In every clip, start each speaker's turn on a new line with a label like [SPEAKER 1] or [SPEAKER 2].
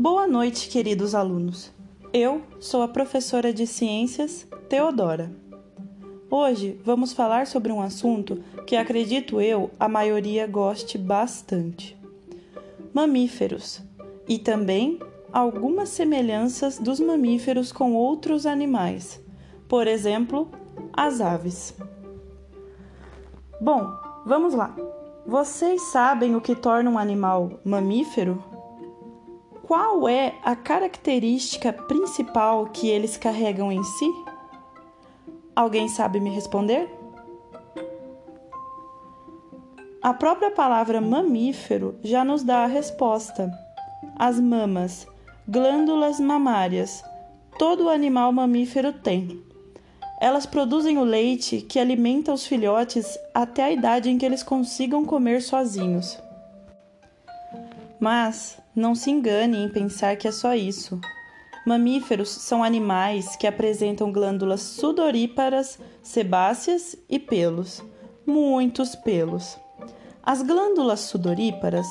[SPEAKER 1] Boa noite, queridos alunos. Eu sou a professora de Ciências, Teodora. Hoje vamos falar sobre um assunto que acredito eu a maioria goste bastante: mamíferos e também algumas semelhanças dos mamíferos com outros animais, por exemplo, as aves. Bom, vamos lá. Vocês sabem o que torna um animal mamífero? Qual é a característica principal que eles carregam em si? Alguém sabe me responder? A própria palavra mamífero já nos dá a resposta. As mamas, glândulas mamárias, todo animal mamífero tem. Elas produzem o leite que alimenta os filhotes até a idade em que eles consigam comer sozinhos. Mas não se engane em pensar que é só isso. Mamíferos são animais que apresentam glândulas sudoríparas, sebáceas e pelos, muitos pelos. As glândulas sudoríparas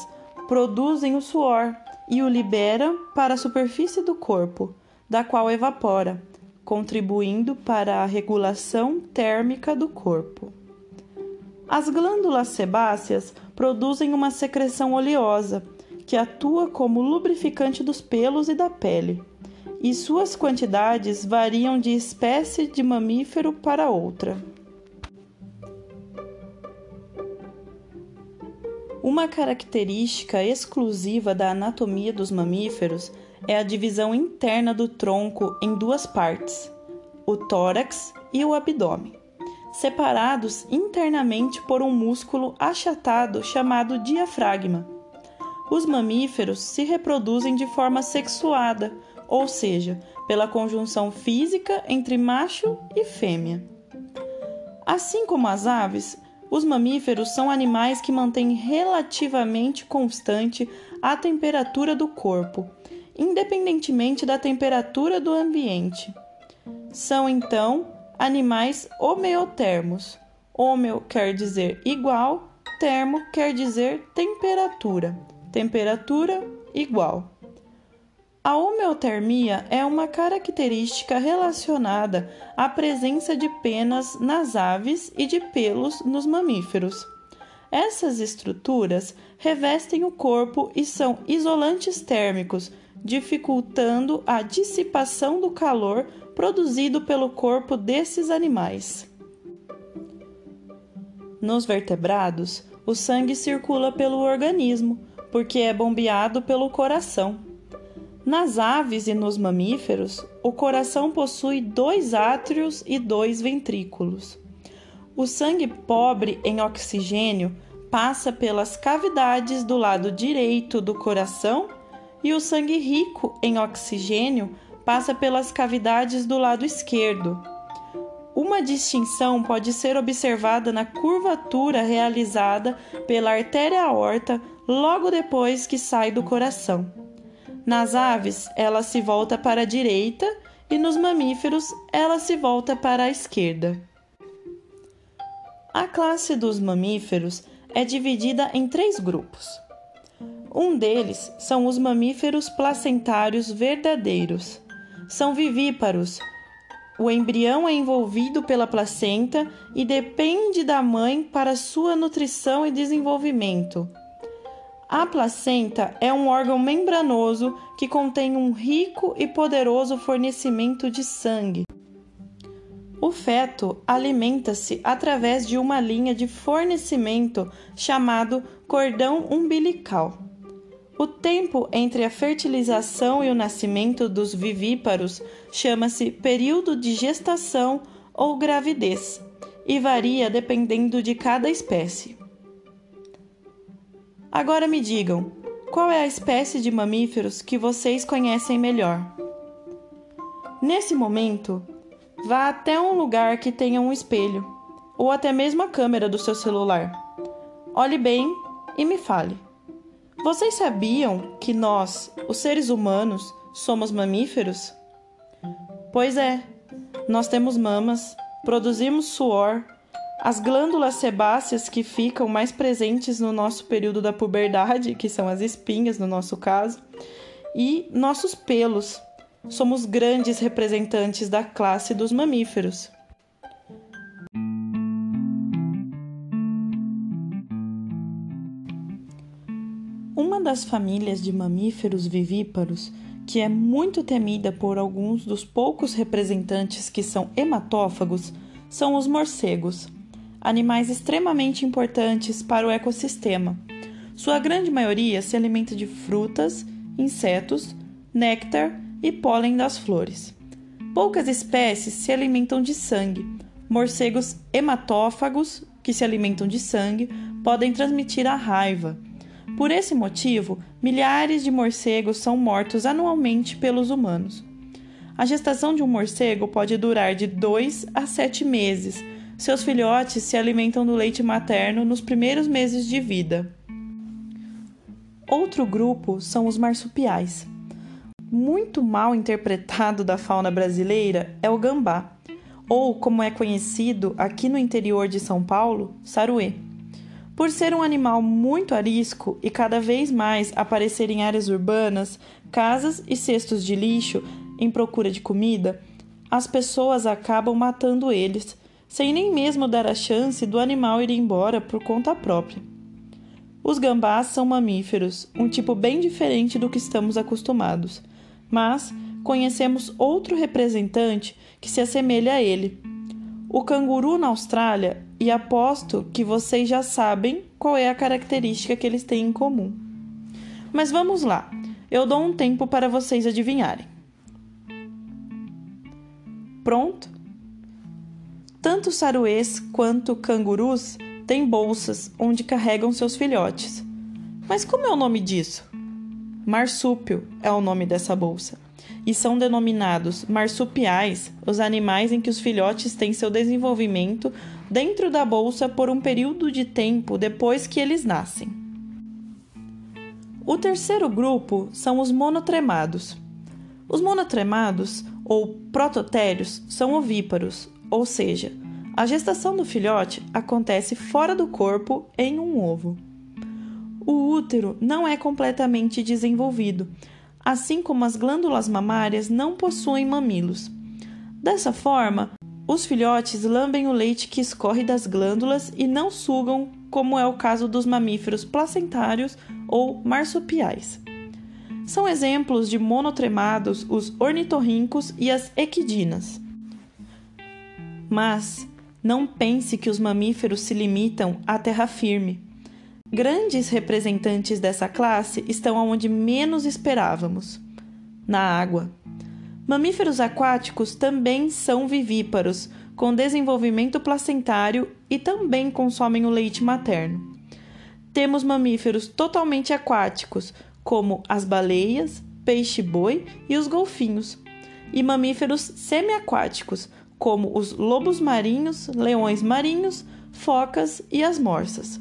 [SPEAKER 1] produzem o suor e o liberam para a superfície do corpo, da qual evapora, contribuindo para a regulação térmica do corpo. As glândulas sebáceas produzem uma secreção oleosa que atua como lubrificante dos pelos e da pele, e suas quantidades variam de espécie de mamífero para outra. Uma característica exclusiva da anatomia dos mamíferos é a divisão interna do tronco em duas partes, o tórax e o abdômen, separados internamente por um músculo achatado chamado diafragma os mamíferos se reproduzem de forma sexuada, ou seja, pela conjunção física entre macho e fêmea. Assim como as aves, os mamíferos são animais que mantêm relativamente constante a temperatura do corpo, independentemente da temperatura do ambiente. São então animais homeotermos. Homeo quer dizer igual, termo quer dizer temperatura temperatura igual. A homeotermia é uma característica relacionada à presença de penas nas aves e de pelos nos mamíferos. Essas estruturas revestem o corpo e são isolantes térmicos, dificultando a dissipação do calor produzido pelo corpo desses animais. Nos vertebrados, o sangue circula pelo organismo, porque é bombeado pelo coração. Nas aves e nos mamíferos, o coração possui dois átrios e dois ventrículos. O sangue pobre em oxigênio passa pelas cavidades do lado direito do coração e o sangue rico em oxigênio passa pelas cavidades do lado esquerdo. Uma distinção pode ser observada na curvatura realizada pela artéria aorta logo depois que sai do coração. Nas aves, ela se volta para a direita e nos mamíferos, ela se volta para a esquerda. A classe dos mamíferos é dividida em três grupos. Um deles são os mamíferos placentários verdadeiros. São vivíparos. O embrião é envolvido pela placenta e depende da mãe para sua nutrição e desenvolvimento. A placenta é um órgão membranoso que contém um rico e poderoso fornecimento de sangue. O feto alimenta-se através de uma linha de fornecimento chamado cordão umbilical. O tempo entre a fertilização e o nascimento dos vivíparos chama-se período de gestação ou gravidez e varia dependendo de cada espécie. Agora me digam, qual é a espécie de mamíferos que vocês conhecem melhor? Nesse momento, vá até um lugar que tenha um espelho ou até mesmo a câmera do seu celular. Olhe bem e me fale. Vocês sabiam que nós, os seres humanos, somos mamíferos? Pois é, nós temos mamas, produzimos suor, as glândulas sebáceas que ficam mais presentes no nosso período da puberdade, que são as espinhas no nosso caso, e nossos pelos. Somos grandes representantes da classe dos mamíferos. Uma das famílias de mamíferos vivíparos, que é muito temida por alguns dos poucos representantes que são hematófagos, são os morcegos, animais extremamente importantes para o ecossistema. Sua grande maioria se alimenta de frutas, insetos, néctar e pólen das flores. Poucas espécies se alimentam de sangue. Morcegos hematófagos, que se alimentam de sangue, podem transmitir a raiva por esse motivo, milhares de morcegos são mortos anualmente pelos humanos. A gestação de um morcego pode durar de 2 a 7 meses. Seus filhotes se alimentam do leite materno nos primeiros meses de vida. Outro grupo são os marsupiais. Muito mal interpretado da fauna brasileira é o gambá, ou como é conhecido aqui no interior de São Paulo, saruê. Por ser um animal muito arisco e cada vez mais aparecer em áreas urbanas, casas e cestos de lixo em procura de comida, as pessoas acabam matando eles, sem nem mesmo dar a chance do animal ir embora por conta própria. Os gambás são mamíferos, um tipo bem diferente do que estamos acostumados, mas conhecemos outro representante que se assemelha a ele. O canguru na Austrália e aposto que vocês já sabem qual é a característica que eles têm em comum. Mas vamos lá, eu dou um tempo para vocês adivinharem. Pronto? Tanto saruês quanto cangurus têm bolsas onde carregam seus filhotes. Mas como é o nome disso? Marsúpio é o nome dessa bolsa e são denominados marsupiais os animais em que os filhotes têm seu desenvolvimento dentro da bolsa por um período de tempo depois que eles nascem. O terceiro grupo são os monotremados. Os monotremados, ou prototérios, são ovíparos, ou seja, a gestação do filhote acontece fora do corpo em um ovo. O útero não é completamente desenvolvido, assim como as glândulas mamárias não possuem mamilos. Dessa forma, os filhotes lambem o leite que escorre das glândulas e não sugam, como é o caso dos mamíferos placentários ou marsupiais. São exemplos de monotremados os ornitorrincos e as equidinas. Mas não pense que os mamíferos se limitam à terra firme. Grandes representantes dessa classe estão onde menos esperávamos na água. Mamíferos aquáticos também são vivíparos, com desenvolvimento placentário e também consomem o leite materno. Temos mamíferos totalmente aquáticos, como as baleias, peixe-boi e os golfinhos, e mamíferos semiaquáticos, como os lobos marinhos, leões marinhos, focas e as morsas.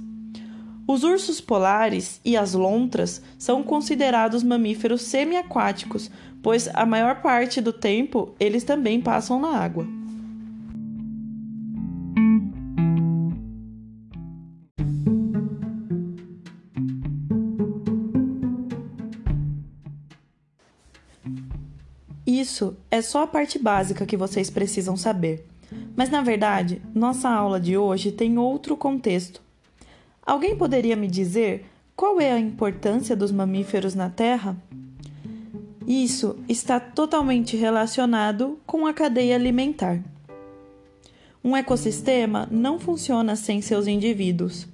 [SPEAKER 1] Os ursos polares e as lontras são considerados mamíferos semiaquáticos, pois a maior parte do tempo eles também passam na água. Isso é só a parte básica que vocês precisam saber. Mas na verdade, nossa aula de hoje tem outro contexto Alguém poderia me dizer qual é a importância dos mamíferos na Terra? Isso está totalmente relacionado com a cadeia alimentar. Um ecossistema não funciona sem seus indivíduos.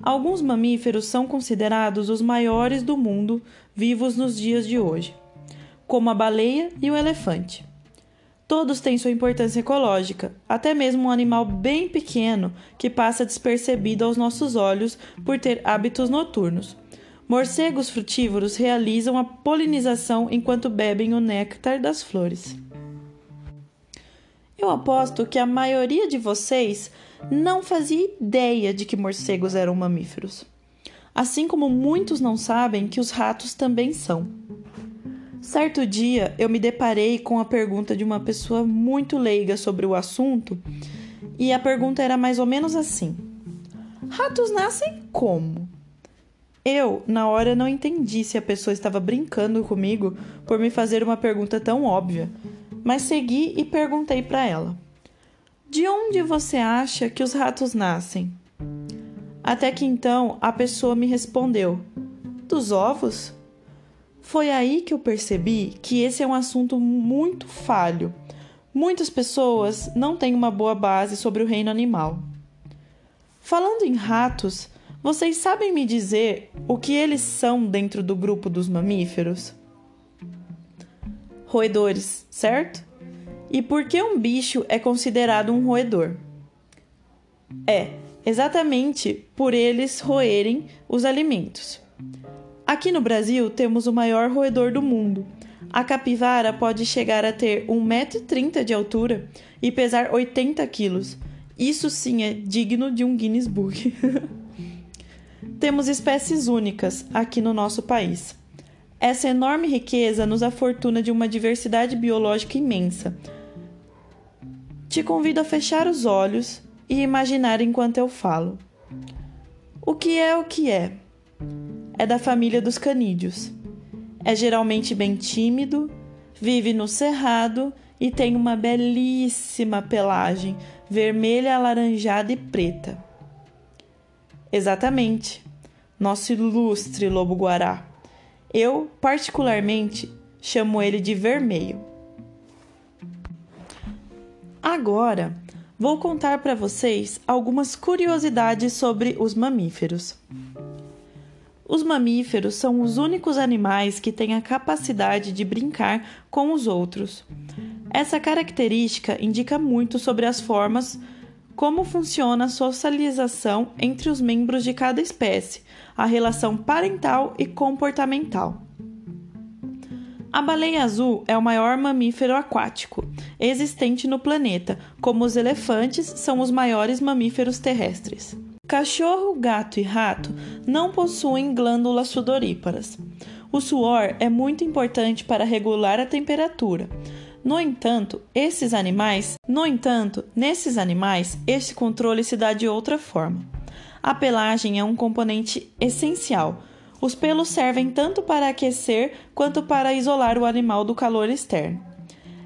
[SPEAKER 1] Alguns mamíferos são considerados os maiores do mundo vivos nos dias de hoje, como a baleia e o elefante. Todos têm sua importância ecológica, até mesmo um animal bem pequeno que passa despercebido aos nossos olhos por ter hábitos noturnos. Morcegos frutívoros realizam a polinização enquanto bebem o néctar das flores. Eu aposto que a maioria de vocês não fazia ideia de que morcegos eram mamíferos. Assim como muitos não sabem que os ratos também são. Certo dia eu me deparei com a pergunta de uma pessoa muito leiga sobre o assunto e a pergunta era mais ou menos assim: Ratos nascem como? Eu, na hora, não entendi se a pessoa estava brincando comigo por me fazer uma pergunta tão óbvia, mas segui e perguntei para ela: De onde você acha que os ratos nascem? Até que então a pessoa me respondeu: Dos ovos? Foi aí que eu percebi que esse é um assunto muito falho. Muitas pessoas não têm uma boa base sobre o reino animal. Falando em ratos, vocês sabem me dizer o que eles são dentro do grupo dos mamíferos? Roedores, certo? E por que um bicho é considerado um roedor? É, exatamente por eles roerem os alimentos. Aqui no Brasil temos o maior roedor do mundo. A capivara pode chegar a ter 1,30m de altura e pesar 80 quilos. Isso sim é digno de um Guinness Book. Temos espécies únicas aqui no nosso país. Essa enorme riqueza nos afortuna de uma diversidade biológica imensa. Te convido a fechar os olhos e imaginar enquanto eu falo. O que é o que é? É da família dos canídeos. É geralmente bem tímido, vive no cerrado e tem uma belíssima pelagem vermelha, alaranjada e preta. Exatamente nosso ilustre lobo-guará. Eu, particularmente, chamo ele de vermelho. Agora, vou contar para vocês algumas curiosidades sobre os mamíferos. Os mamíferos são os únicos animais que têm a capacidade de brincar com os outros. Essa característica indica muito sobre as formas como funciona a socialização entre os membros de cada espécie, a relação parental e comportamental. A baleia azul é o maior mamífero aquático existente no planeta, como os elefantes são os maiores mamíferos terrestres. Cachorro, gato e rato não possuem glândulas sudoríparas. O suor é muito importante para regular a temperatura. No entanto, esses animais, no entanto, nesses animais, esse controle se dá de outra forma. A pelagem é um componente essencial. Os pelos servem tanto para aquecer quanto para isolar o animal do calor externo.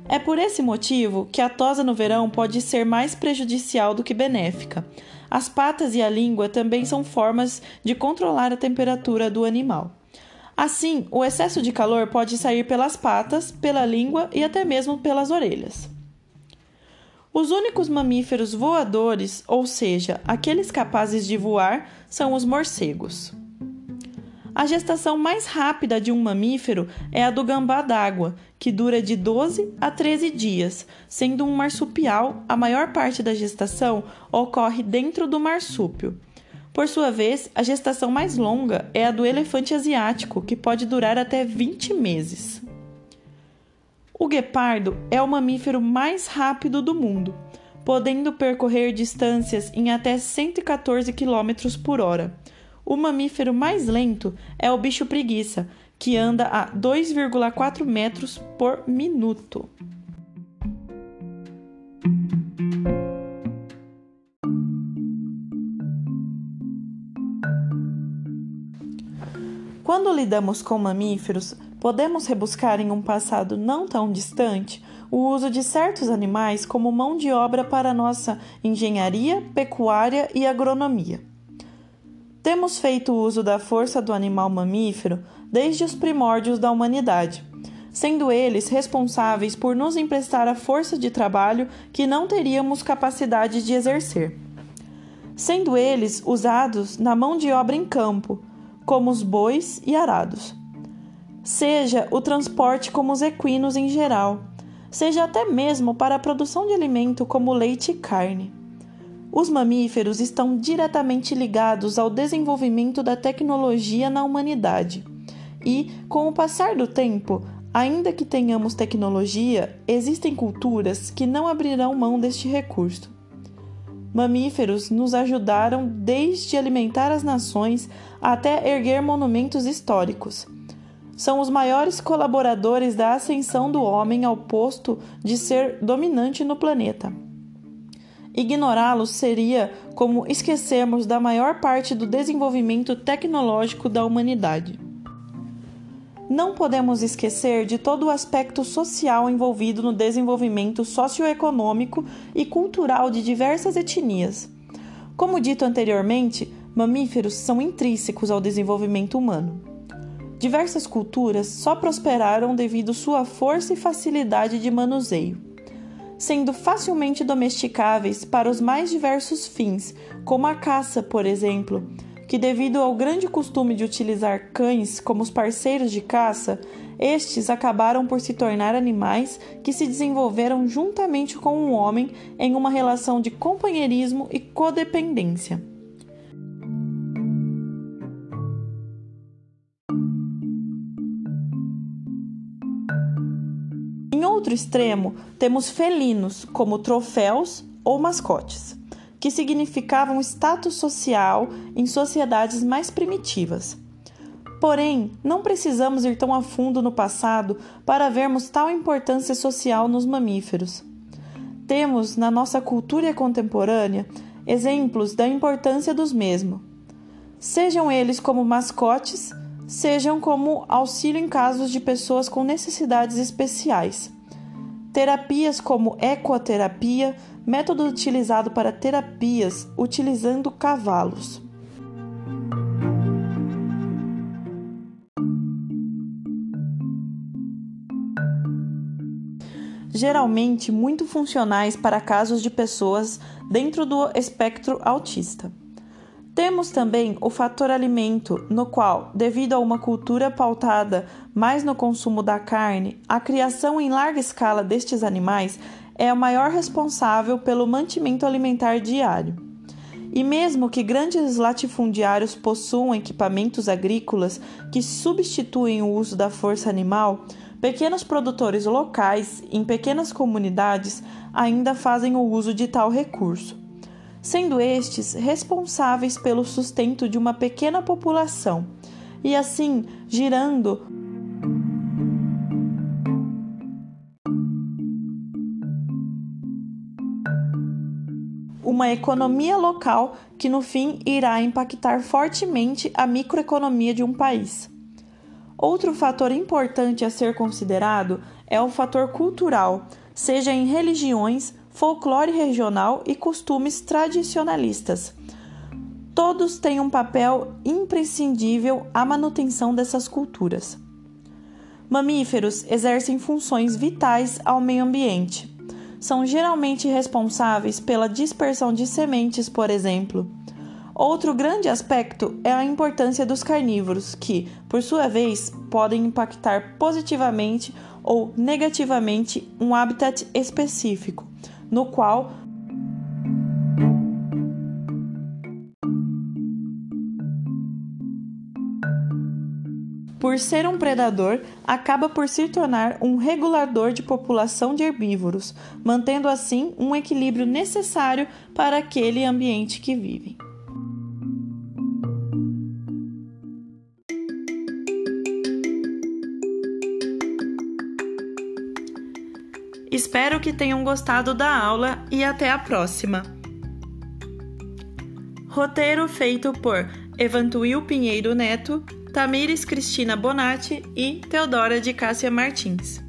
[SPEAKER 1] É por esse motivo que a tosa no verão pode ser mais prejudicial do que benéfica. As patas e a língua também são formas de controlar a temperatura do animal. Assim, o excesso de calor pode sair pelas patas, pela língua e até mesmo pelas orelhas. Os únicos mamíferos voadores, ou seja, aqueles capazes de voar, são os morcegos. A gestação mais rápida de um mamífero é a do gambá d'água, que dura de 12 a 13 dias, sendo um marsupial, a maior parte da gestação ocorre dentro do marsúpio. Por sua vez, a gestação mais longa é a do elefante asiático, que pode durar até 20 meses. O guepardo é o mamífero mais rápido do mundo, podendo percorrer distâncias em até 114 km por hora. O mamífero mais lento é o bicho preguiça, que anda a 2,4 metros por minuto. Quando lidamos com mamíferos, podemos rebuscar em um passado não tão distante o uso de certos animais como mão de obra para nossa engenharia, pecuária e agronomia. Temos feito uso da força do animal mamífero desde os primórdios da humanidade, sendo eles responsáveis por nos emprestar a força de trabalho que não teríamos capacidade de exercer. Sendo eles usados na mão de obra em campo, como os bois e arados. Seja o transporte como os equinos em geral, seja até mesmo para a produção de alimento como leite e carne. Os mamíferos estão diretamente ligados ao desenvolvimento da tecnologia na humanidade. E, com o passar do tempo, ainda que tenhamos tecnologia, existem culturas que não abrirão mão deste recurso. Mamíferos nos ajudaram desde alimentar as nações até erguer monumentos históricos. São os maiores colaboradores da ascensão do homem ao posto de ser dominante no planeta. Ignorá-los seria como esquecermos da maior parte do desenvolvimento tecnológico da humanidade. Não podemos esquecer de todo o aspecto social envolvido no desenvolvimento socioeconômico e cultural de diversas etnias. Como dito anteriormente, mamíferos são intrínsecos ao desenvolvimento humano. Diversas culturas só prosperaram devido sua força e facilidade de manuseio, sendo facilmente domesticáveis para os mais diversos fins, como a caça, por exemplo que, devido ao grande costume de utilizar cães como os parceiros de caça, estes acabaram por se tornar animais que se desenvolveram juntamente com o um homem em uma relação de companheirismo e codependência. Outro extremo, temos felinos como troféus ou mascotes que significavam status social em sociedades mais primitivas. Porém, não precisamos ir tão a fundo no passado para vermos tal importância social nos mamíferos. Temos, na nossa cultura contemporânea, exemplos da importância dos mesmos, sejam eles como mascotes, sejam como auxílio em casos de pessoas com necessidades especiais. Terapias como ecoterapia, método utilizado para terapias utilizando cavalos. Geralmente muito funcionais para casos de pessoas dentro do espectro autista. Temos também o fator alimento, no qual, devido a uma cultura pautada mais no consumo da carne, a criação em larga escala destes animais é o maior responsável pelo mantimento alimentar diário. E mesmo que grandes latifundiários possuam equipamentos agrícolas que substituem o uso da força animal, pequenos produtores locais, em pequenas comunidades, ainda fazem o uso de tal recurso sendo estes responsáveis pelo sustento de uma pequena população, e assim girando uma economia local que no fim irá impactar fortemente a microeconomia de um país. Outro fator importante a ser considerado é o fator cultural, seja em religiões, folclore regional e costumes tradicionalistas. Todos têm um papel imprescindível à manutenção dessas culturas. Mamíferos exercem funções vitais ao meio ambiente. São geralmente responsáveis pela dispersão de sementes, por exemplo. Outro grande aspecto é a importância dos carnívoros, que, por sua vez, podem impactar positivamente ou negativamente um habitat específico, no qual por ser um predador, acaba por se tornar um regulador de população de herbívoros, mantendo assim um equilíbrio necessário para aquele ambiente que vivem. Espero que tenham gostado da aula e até a próxima. Roteiro feito por Evantuil Pinheiro Neto, Tamires Cristina Bonatti e Teodora de Cássia Martins.